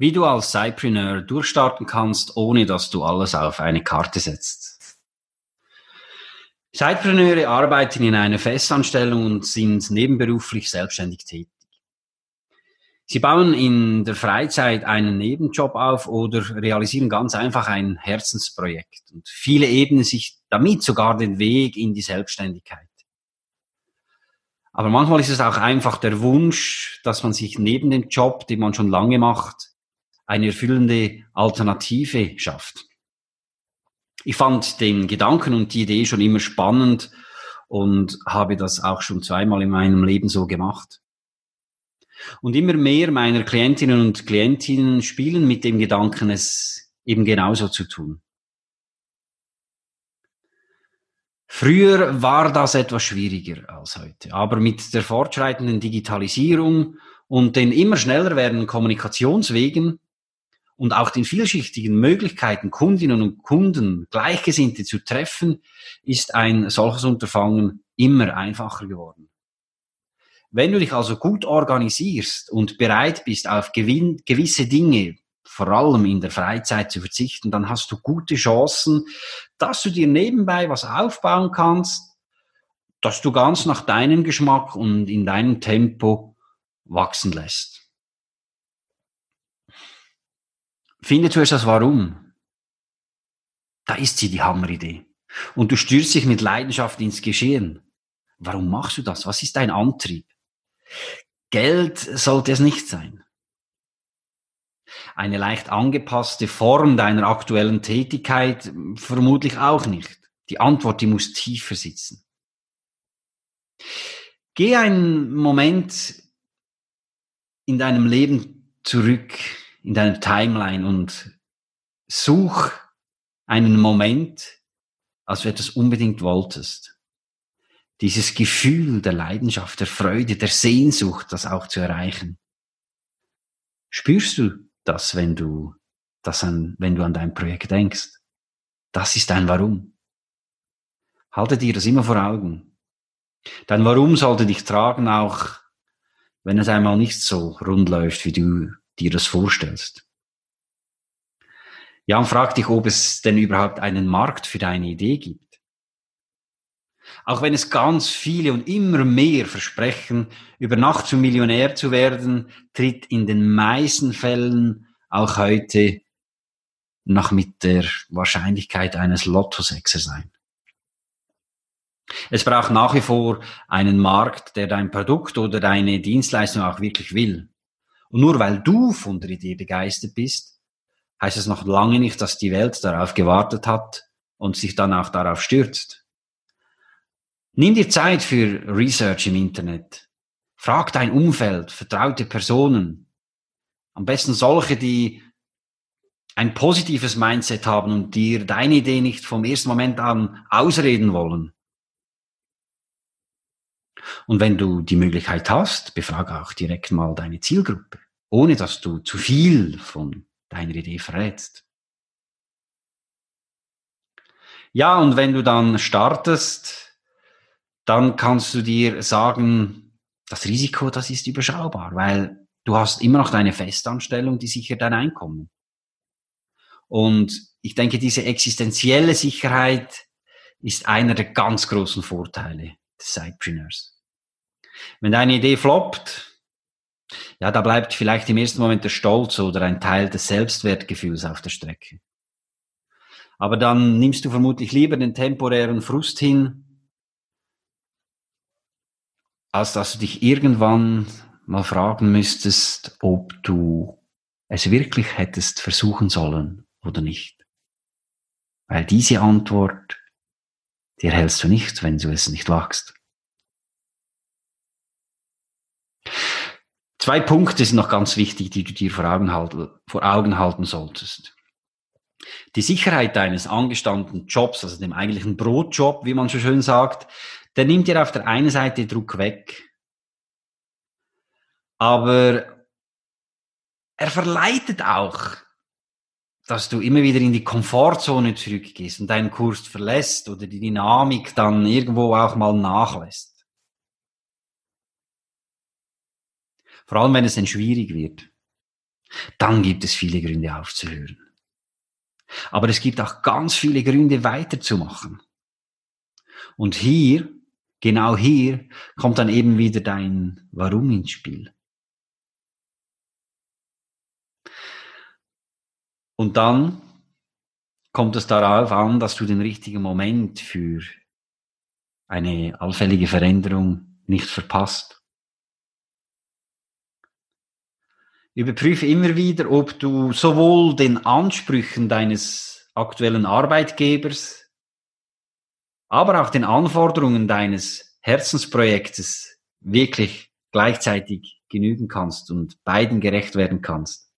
Wie du als Cypreneur durchstarten kannst, ohne dass du alles auf eine Karte setzt. Zeitpreneure arbeiten in einer Festanstellung und sind nebenberuflich selbstständig tätig. Sie bauen in der Freizeit einen Nebenjob auf oder realisieren ganz einfach ein Herzensprojekt. Und viele ebnen sich damit sogar den Weg in die Selbstständigkeit. Aber manchmal ist es auch einfach der Wunsch, dass man sich neben dem Job, den man schon lange macht, eine erfüllende Alternative schafft. Ich fand den Gedanken und die Idee schon immer spannend und habe das auch schon zweimal in meinem Leben so gemacht. Und immer mehr meiner Klientinnen und Klientinnen spielen mit dem Gedanken, es eben genauso zu tun. Früher war das etwas schwieriger als heute, aber mit der fortschreitenden Digitalisierung und den immer schneller werdenden Kommunikationswegen und auch den vielschichtigen Möglichkeiten, Kundinnen und Kunden, Gleichgesinnte zu treffen, ist ein solches Unterfangen immer einfacher geworden. Wenn du dich also gut organisierst und bereit bist, auf gewisse Dinge, vor allem in der Freizeit zu verzichten, dann hast du gute Chancen, dass du dir nebenbei was aufbauen kannst, dass du ganz nach deinem Geschmack und in deinem Tempo wachsen lässt. Finde zuerst das Warum. Da ist sie, die Hammeridee. Und du stürzt dich mit Leidenschaft ins Geschehen. Warum machst du das? Was ist dein Antrieb? Geld sollte es nicht sein. Eine leicht angepasste Form deiner aktuellen Tätigkeit vermutlich auch nicht. Die Antwort, die muss tiefer sitzen. Geh einen Moment in deinem Leben zurück in deiner Timeline und such einen Moment, als du etwas unbedingt wolltest. Dieses Gefühl der Leidenschaft, der Freude, der Sehnsucht, das auch zu erreichen. Spürst du das, wenn du das an, wenn du an dein Projekt denkst? Das ist dein Warum. Halte dir das immer vor Augen. Dein Warum sollte dich tragen, auch wenn es einmal nicht so rund läuft, wie du dir das vorstellst. Ja, und frag dich, ob es denn überhaupt einen Markt für deine Idee gibt. Auch wenn es ganz viele und immer mehr versprechen, über Nacht zum Millionär zu werden, tritt in den meisten Fällen auch heute noch mit der Wahrscheinlichkeit eines Lottosexers ein. Es braucht nach wie vor einen Markt, der dein Produkt oder deine Dienstleistung auch wirklich will. Und nur weil du von der Idee begeistert bist, heißt es noch lange nicht, dass die Welt darauf gewartet hat und sich dann auch darauf stürzt. Nimm dir Zeit für Research im Internet. Frag dein Umfeld, vertraute Personen. Am besten solche, die ein positives Mindset haben und dir deine Idee nicht vom ersten Moment an ausreden wollen. Und wenn du die Möglichkeit hast, befrage auch direkt mal deine Zielgruppe, ohne dass du zu viel von deiner Idee verrätst. Ja, und wenn du dann startest, dann kannst du dir sagen, das Risiko, das ist überschaubar, weil du hast immer noch deine Festanstellung, die sichert dein Einkommen. Und ich denke, diese existenzielle Sicherheit ist einer der ganz großen Vorteile des Sidepreneurs. Wenn deine Idee floppt, ja, da bleibt vielleicht im ersten Moment der Stolz oder ein Teil des Selbstwertgefühls auf der Strecke. Aber dann nimmst du vermutlich lieber den temporären Frust hin, als dass du dich irgendwann mal fragen müsstest, ob du es wirklich hättest versuchen sollen oder nicht. Weil diese Antwort, die erhältst du nicht, wenn du es nicht wagst. Zwei Punkte sind noch ganz wichtig, die du dir vor Augen, halten, vor Augen halten solltest. Die Sicherheit deines angestammten Jobs, also dem eigentlichen Brotjob, wie man so schön sagt, der nimmt dir auf der einen Seite Druck weg. Aber er verleitet auch, dass du immer wieder in die Komfortzone zurückgehst und deinen Kurs verlässt oder die Dynamik dann irgendwo auch mal nachlässt. Vor allem, wenn es dann schwierig wird. Dann gibt es viele Gründe aufzuhören. Aber es gibt auch ganz viele Gründe weiterzumachen. Und hier, genau hier, kommt dann eben wieder dein Warum ins Spiel. Und dann kommt es darauf an, dass du den richtigen Moment für eine allfällige Veränderung nicht verpasst. Überprüfe immer wieder, ob du sowohl den Ansprüchen deines aktuellen Arbeitgebers, aber auch den Anforderungen deines Herzensprojektes wirklich gleichzeitig genügen kannst und beiden gerecht werden kannst.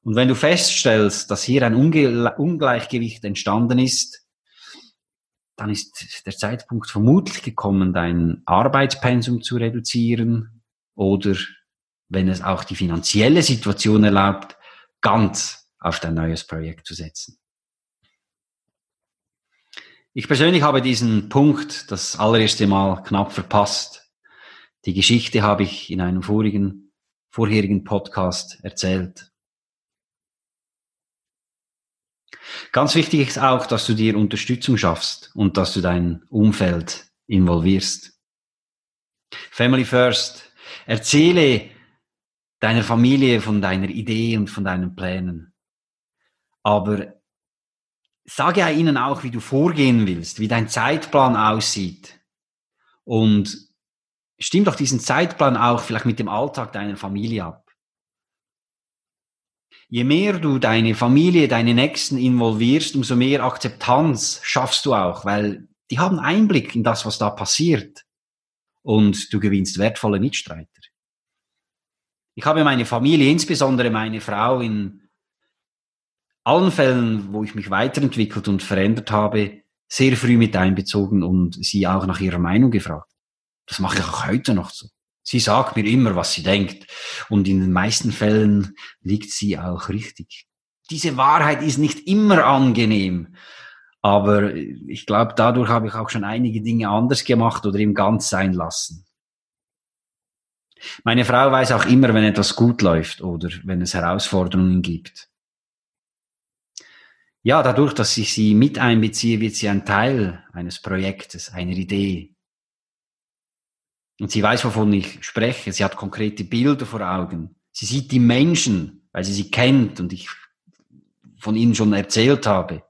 Und wenn du feststellst, dass hier ein Unge Ungleichgewicht entstanden ist, dann ist der Zeitpunkt vermutlich gekommen, dein Arbeitspensum zu reduzieren oder wenn es auch die finanzielle Situation erlaubt, ganz auf dein neues Projekt zu setzen. Ich persönlich habe diesen Punkt das allererste Mal knapp verpasst. Die Geschichte habe ich in einem vorigen, vorherigen Podcast erzählt. Ganz wichtig ist auch, dass du dir Unterstützung schaffst und dass du dein Umfeld involvierst. Family First. Erzähle deiner Familie von deiner Idee und von deinen Plänen. Aber sage ja ihnen auch, wie du vorgehen willst, wie dein Zeitplan aussieht. Und stimm doch diesen Zeitplan auch vielleicht mit dem Alltag deiner Familie ab. Je mehr du deine Familie, deine Nächsten involvierst, umso mehr Akzeptanz schaffst du auch, weil die haben Einblick in das, was da passiert. Und du gewinnst wertvolle Mitstreiter. Ich habe meine Familie, insbesondere meine Frau, in allen Fällen, wo ich mich weiterentwickelt und verändert habe, sehr früh mit einbezogen und sie auch nach ihrer Meinung gefragt. Das mache ich auch heute noch so. Sie sagt mir immer, was sie denkt. Und in den meisten Fällen liegt sie auch richtig. Diese Wahrheit ist nicht immer angenehm. Aber ich glaube, dadurch habe ich auch schon einige Dinge anders gemacht oder im ganz sein lassen. Meine Frau weiß auch immer, wenn etwas gut läuft oder wenn es Herausforderungen gibt. Ja, dadurch, dass ich sie mit einbeziehe, wird sie ein Teil eines Projektes, einer Idee. Und sie weiß, wovon ich spreche. Sie hat konkrete Bilder vor Augen. Sie sieht die Menschen, weil sie sie kennt und ich von ihnen schon erzählt habe.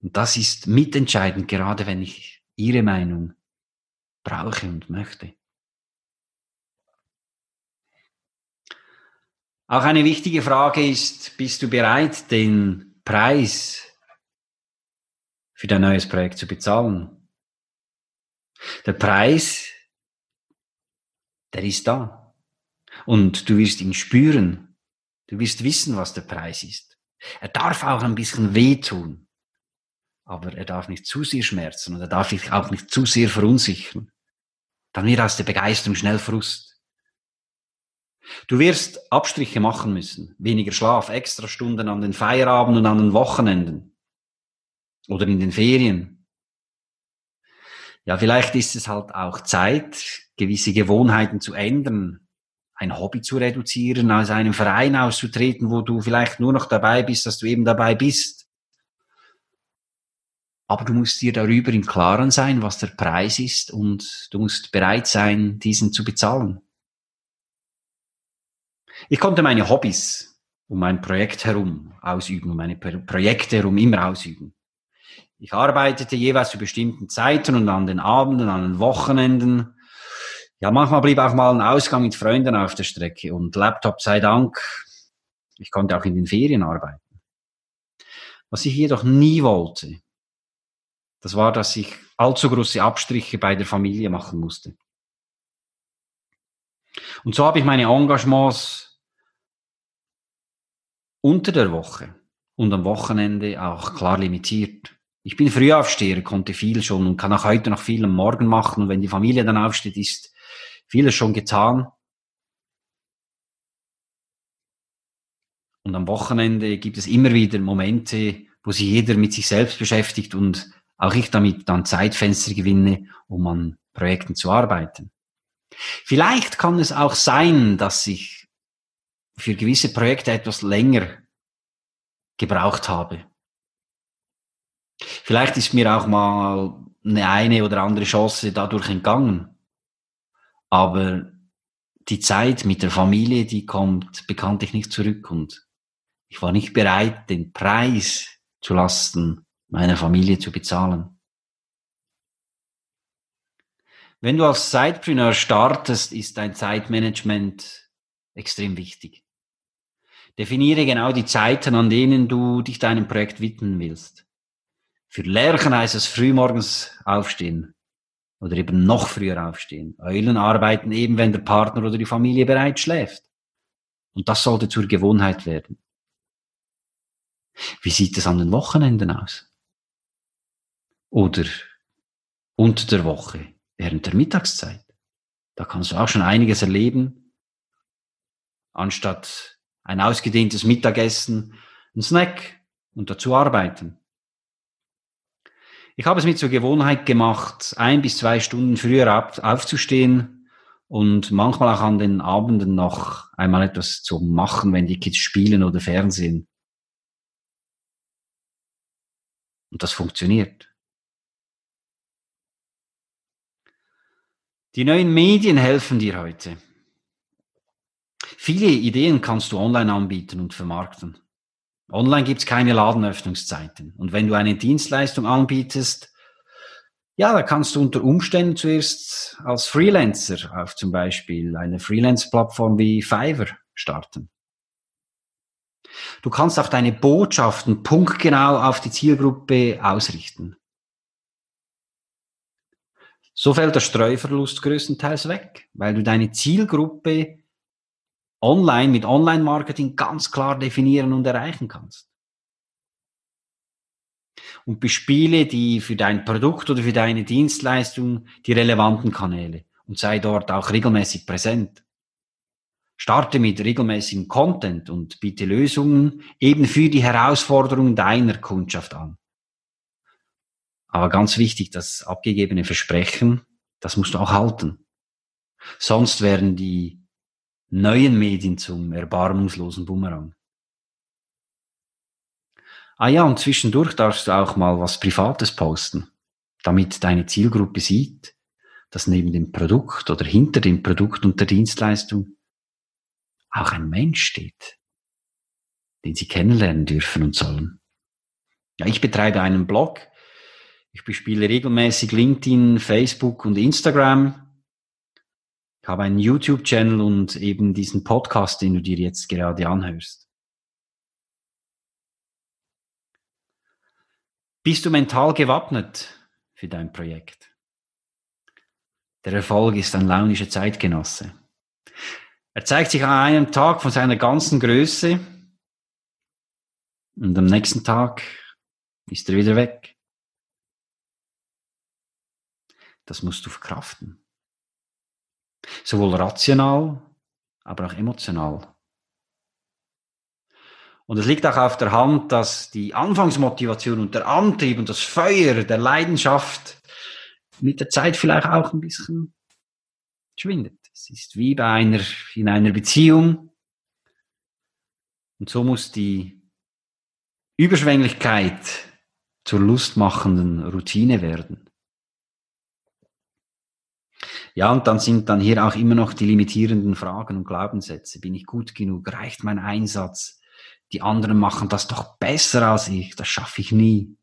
Und das ist mitentscheidend, gerade wenn ich ihre Meinung brauche und möchte. Auch eine wichtige Frage ist, bist du bereit, den Preis für dein neues Projekt zu bezahlen? Der Preis, der ist da. Und du wirst ihn spüren. Du wirst wissen, was der Preis ist. Er darf auch ein bisschen wehtun. Aber er darf nicht zu sehr schmerzen und er darf dich auch nicht zu sehr verunsichern. Dann wird aus der Begeisterung schnell Frust. Du wirst Abstriche machen müssen. Weniger Schlaf, extra Stunden an den Feierabend und an den Wochenenden. Oder in den Ferien. Ja, vielleicht ist es halt auch Zeit, gewisse Gewohnheiten zu ändern, ein Hobby zu reduzieren, aus einem Verein auszutreten, wo du vielleicht nur noch dabei bist, dass du eben dabei bist. Aber du musst dir darüber im Klaren sein, was der Preis ist und du musst bereit sein, diesen zu bezahlen. Ich konnte meine Hobbys um mein Projekt herum ausüben, um meine Projekte herum immer ausüben. Ich arbeitete jeweils zu bestimmten Zeiten und an den Abenden, an den Wochenenden. Ja, manchmal blieb auch mal ein Ausgang mit Freunden auf der Strecke und Laptop sei Dank. Ich konnte auch in den Ferien arbeiten. Was ich jedoch nie wollte, das war, dass ich allzu große Abstriche bei der Familie machen musste. Und so habe ich meine Engagements unter der Woche und am Wochenende auch klar limitiert. Ich bin Frühaufsteher, konnte viel schon und kann auch heute noch viel am Morgen machen. Und wenn die Familie dann aufsteht, ist vieles schon getan. Und am Wochenende gibt es immer wieder Momente, wo sich jeder mit sich selbst beschäftigt und auch ich damit dann Zeitfenster gewinne, um an Projekten zu arbeiten. Vielleicht kann es auch sein, dass ich für gewisse Projekte etwas länger gebraucht habe. Vielleicht ist mir auch mal eine eine oder andere Chance dadurch entgangen. Aber die Zeit mit der Familie, die kommt bekanntlich nicht zurück und ich war nicht bereit, den Preis zu Lasten meiner Familie zu bezahlen. Wenn du als Sidepreneur startest, ist dein Zeitmanagement extrem wichtig. Definiere genau die Zeiten, an denen du dich deinem Projekt widmen willst. Für Lerchen heißt es frühmorgens aufstehen oder eben noch früher aufstehen. Eulen arbeiten eben, wenn der Partner oder die Familie bereits schläft. Und das sollte zur Gewohnheit werden. Wie sieht es an den Wochenenden aus? Oder unter der Woche, während der Mittagszeit? Da kannst du auch schon einiges erleben. Anstatt ein ausgedehntes Mittagessen, ein Snack und dazu arbeiten. Ich habe es mit zur Gewohnheit gemacht, ein bis zwei Stunden früher aufzustehen und manchmal auch an den Abenden noch einmal etwas zu machen, wenn die Kids spielen oder Fernsehen. Und das funktioniert. Die neuen Medien helfen dir heute. Viele Ideen kannst du online anbieten und vermarkten. Online gibt es keine Ladenöffnungszeiten. Und wenn du eine Dienstleistung anbietest, ja, da kannst du unter Umständen zuerst als Freelancer auf zum Beispiel eine Freelance-Plattform wie Fiverr starten. Du kannst auch deine Botschaften punktgenau auf die Zielgruppe ausrichten. So fällt der Streuverlust größtenteils weg, weil du deine Zielgruppe online mit Online-Marketing ganz klar definieren und erreichen kannst. Und bespiele die für dein Produkt oder für deine Dienstleistung die relevanten Kanäle und sei dort auch regelmäßig präsent. Starte mit regelmäßigem Content und biete Lösungen eben für die Herausforderungen deiner Kundschaft an. Aber ganz wichtig, das abgegebene Versprechen, das musst du auch halten. Sonst werden die neuen Medien zum erbarmungslosen Bumerang. Ah ja, und zwischendurch darfst du auch mal was Privates posten, damit deine Zielgruppe sieht, dass neben dem Produkt oder hinter dem Produkt und der Dienstleistung auch ein Mensch steht, den sie kennenlernen dürfen und sollen. Ja, ich betreibe einen Blog. Ich bespiele regelmäßig LinkedIn, Facebook und Instagram ich habe einen YouTube-Channel und eben diesen Podcast, den du dir jetzt gerade anhörst. Bist du mental gewappnet für dein Projekt? Der Erfolg ist ein launischer Zeitgenosse. Er zeigt sich an einem Tag von seiner ganzen Größe und am nächsten Tag ist er wieder weg. Das musst du verkraften. Sowohl rational, aber auch emotional. Und es liegt auch auf der Hand, dass die Anfangsmotivation und der Antrieb und das Feuer der Leidenschaft mit der Zeit vielleicht auch ein bisschen schwindet. Es ist wie bei einer, in einer Beziehung. Und so muss die Überschwänglichkeit zur lustmachenden Routine werden. Ja, und dann sind dann hier auch immer noch die limitierenden Fragen und Glaubenssätze. Bin ich gut genug? Reicht mein Einsatz? Die anderen machen das doch besser als ich. Das schaffe ich nie.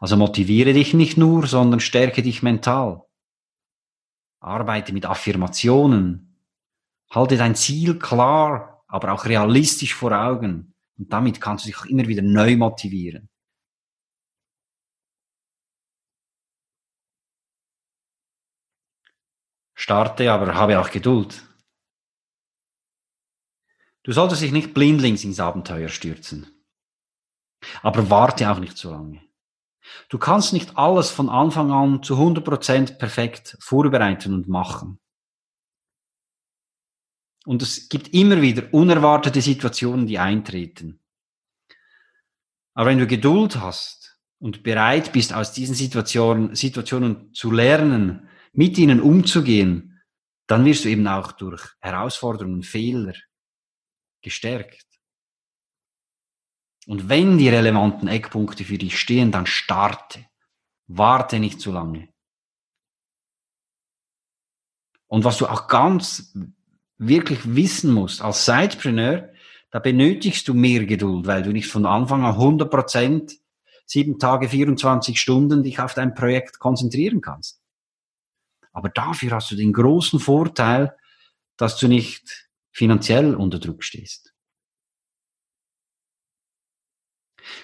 Also motiviere dich nicht nur, sondern stärke dich mental. Arbeite mit Affirmationen. Halte dein Ziel klar, aber auch realistisch vor Augen. Und damit kannst du dich auch immer wieder neu motivieren. Starte, aber habe auch Geduld. Du solltest dich nicht blindlings ins Abenteuer stürzen. Aber warte auch nicht zu lange. Du kannst nicht alles von Anfang an zu 100% perfekt vorbereiten und machen. Und es gibt immer wieder unerwartete Situationen, die eintreten. Aber wenn du Geduld hast und bereit bist, aus diesen Situationen, Situationen zu lernen, mit ihnen umzugehen, dann wirst du eben auch durch Herausforderungen, Fehler gestärkt. Und wenn die relevanten Eckpunkte für dich stehen, dann starte. Warte nicht zu lange. Und was du auch ganz wirklich wissen musst, als Sidepreneur, da benötigst du mehr Geduld, weil du nicht von Anfang an 100 Prozent, sieben Tage, 24 Stunden dich auf dein Projekt konzentrieren kannst. Aber dafür hast du den großen Vorteil, dass du nicht finanziell unter Druck stehst.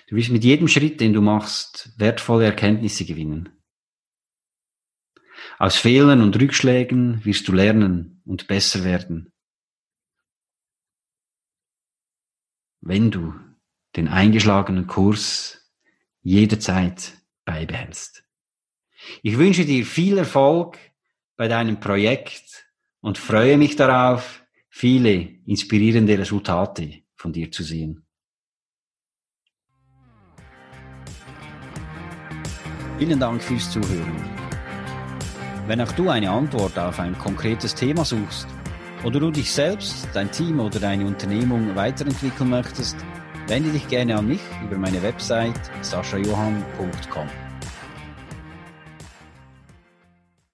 Du wirst mit jedem Schritt, den du machst, wertvolle Erkenntnisse gewinnen. Aus Fehlern und Rückschlägen wirst du lernen und besser werden. Wenn du den eingeschlagenen Kurs jederzeit beibehältst. Ich wünsche dir viel Erfolg bei deinem Projekt und freue mich darauf, viele inspirierende Resultate von dir zu sehen. Vielen Dank fürs Zuhören. Wenn auch du eine Antwort auf ein konkretes Thema suchst oder du dich selbst, dein Team oder deine Unternehmung weiterentwickeln möchtest, wende dich gerne an mich über meine Website saschajohann.com.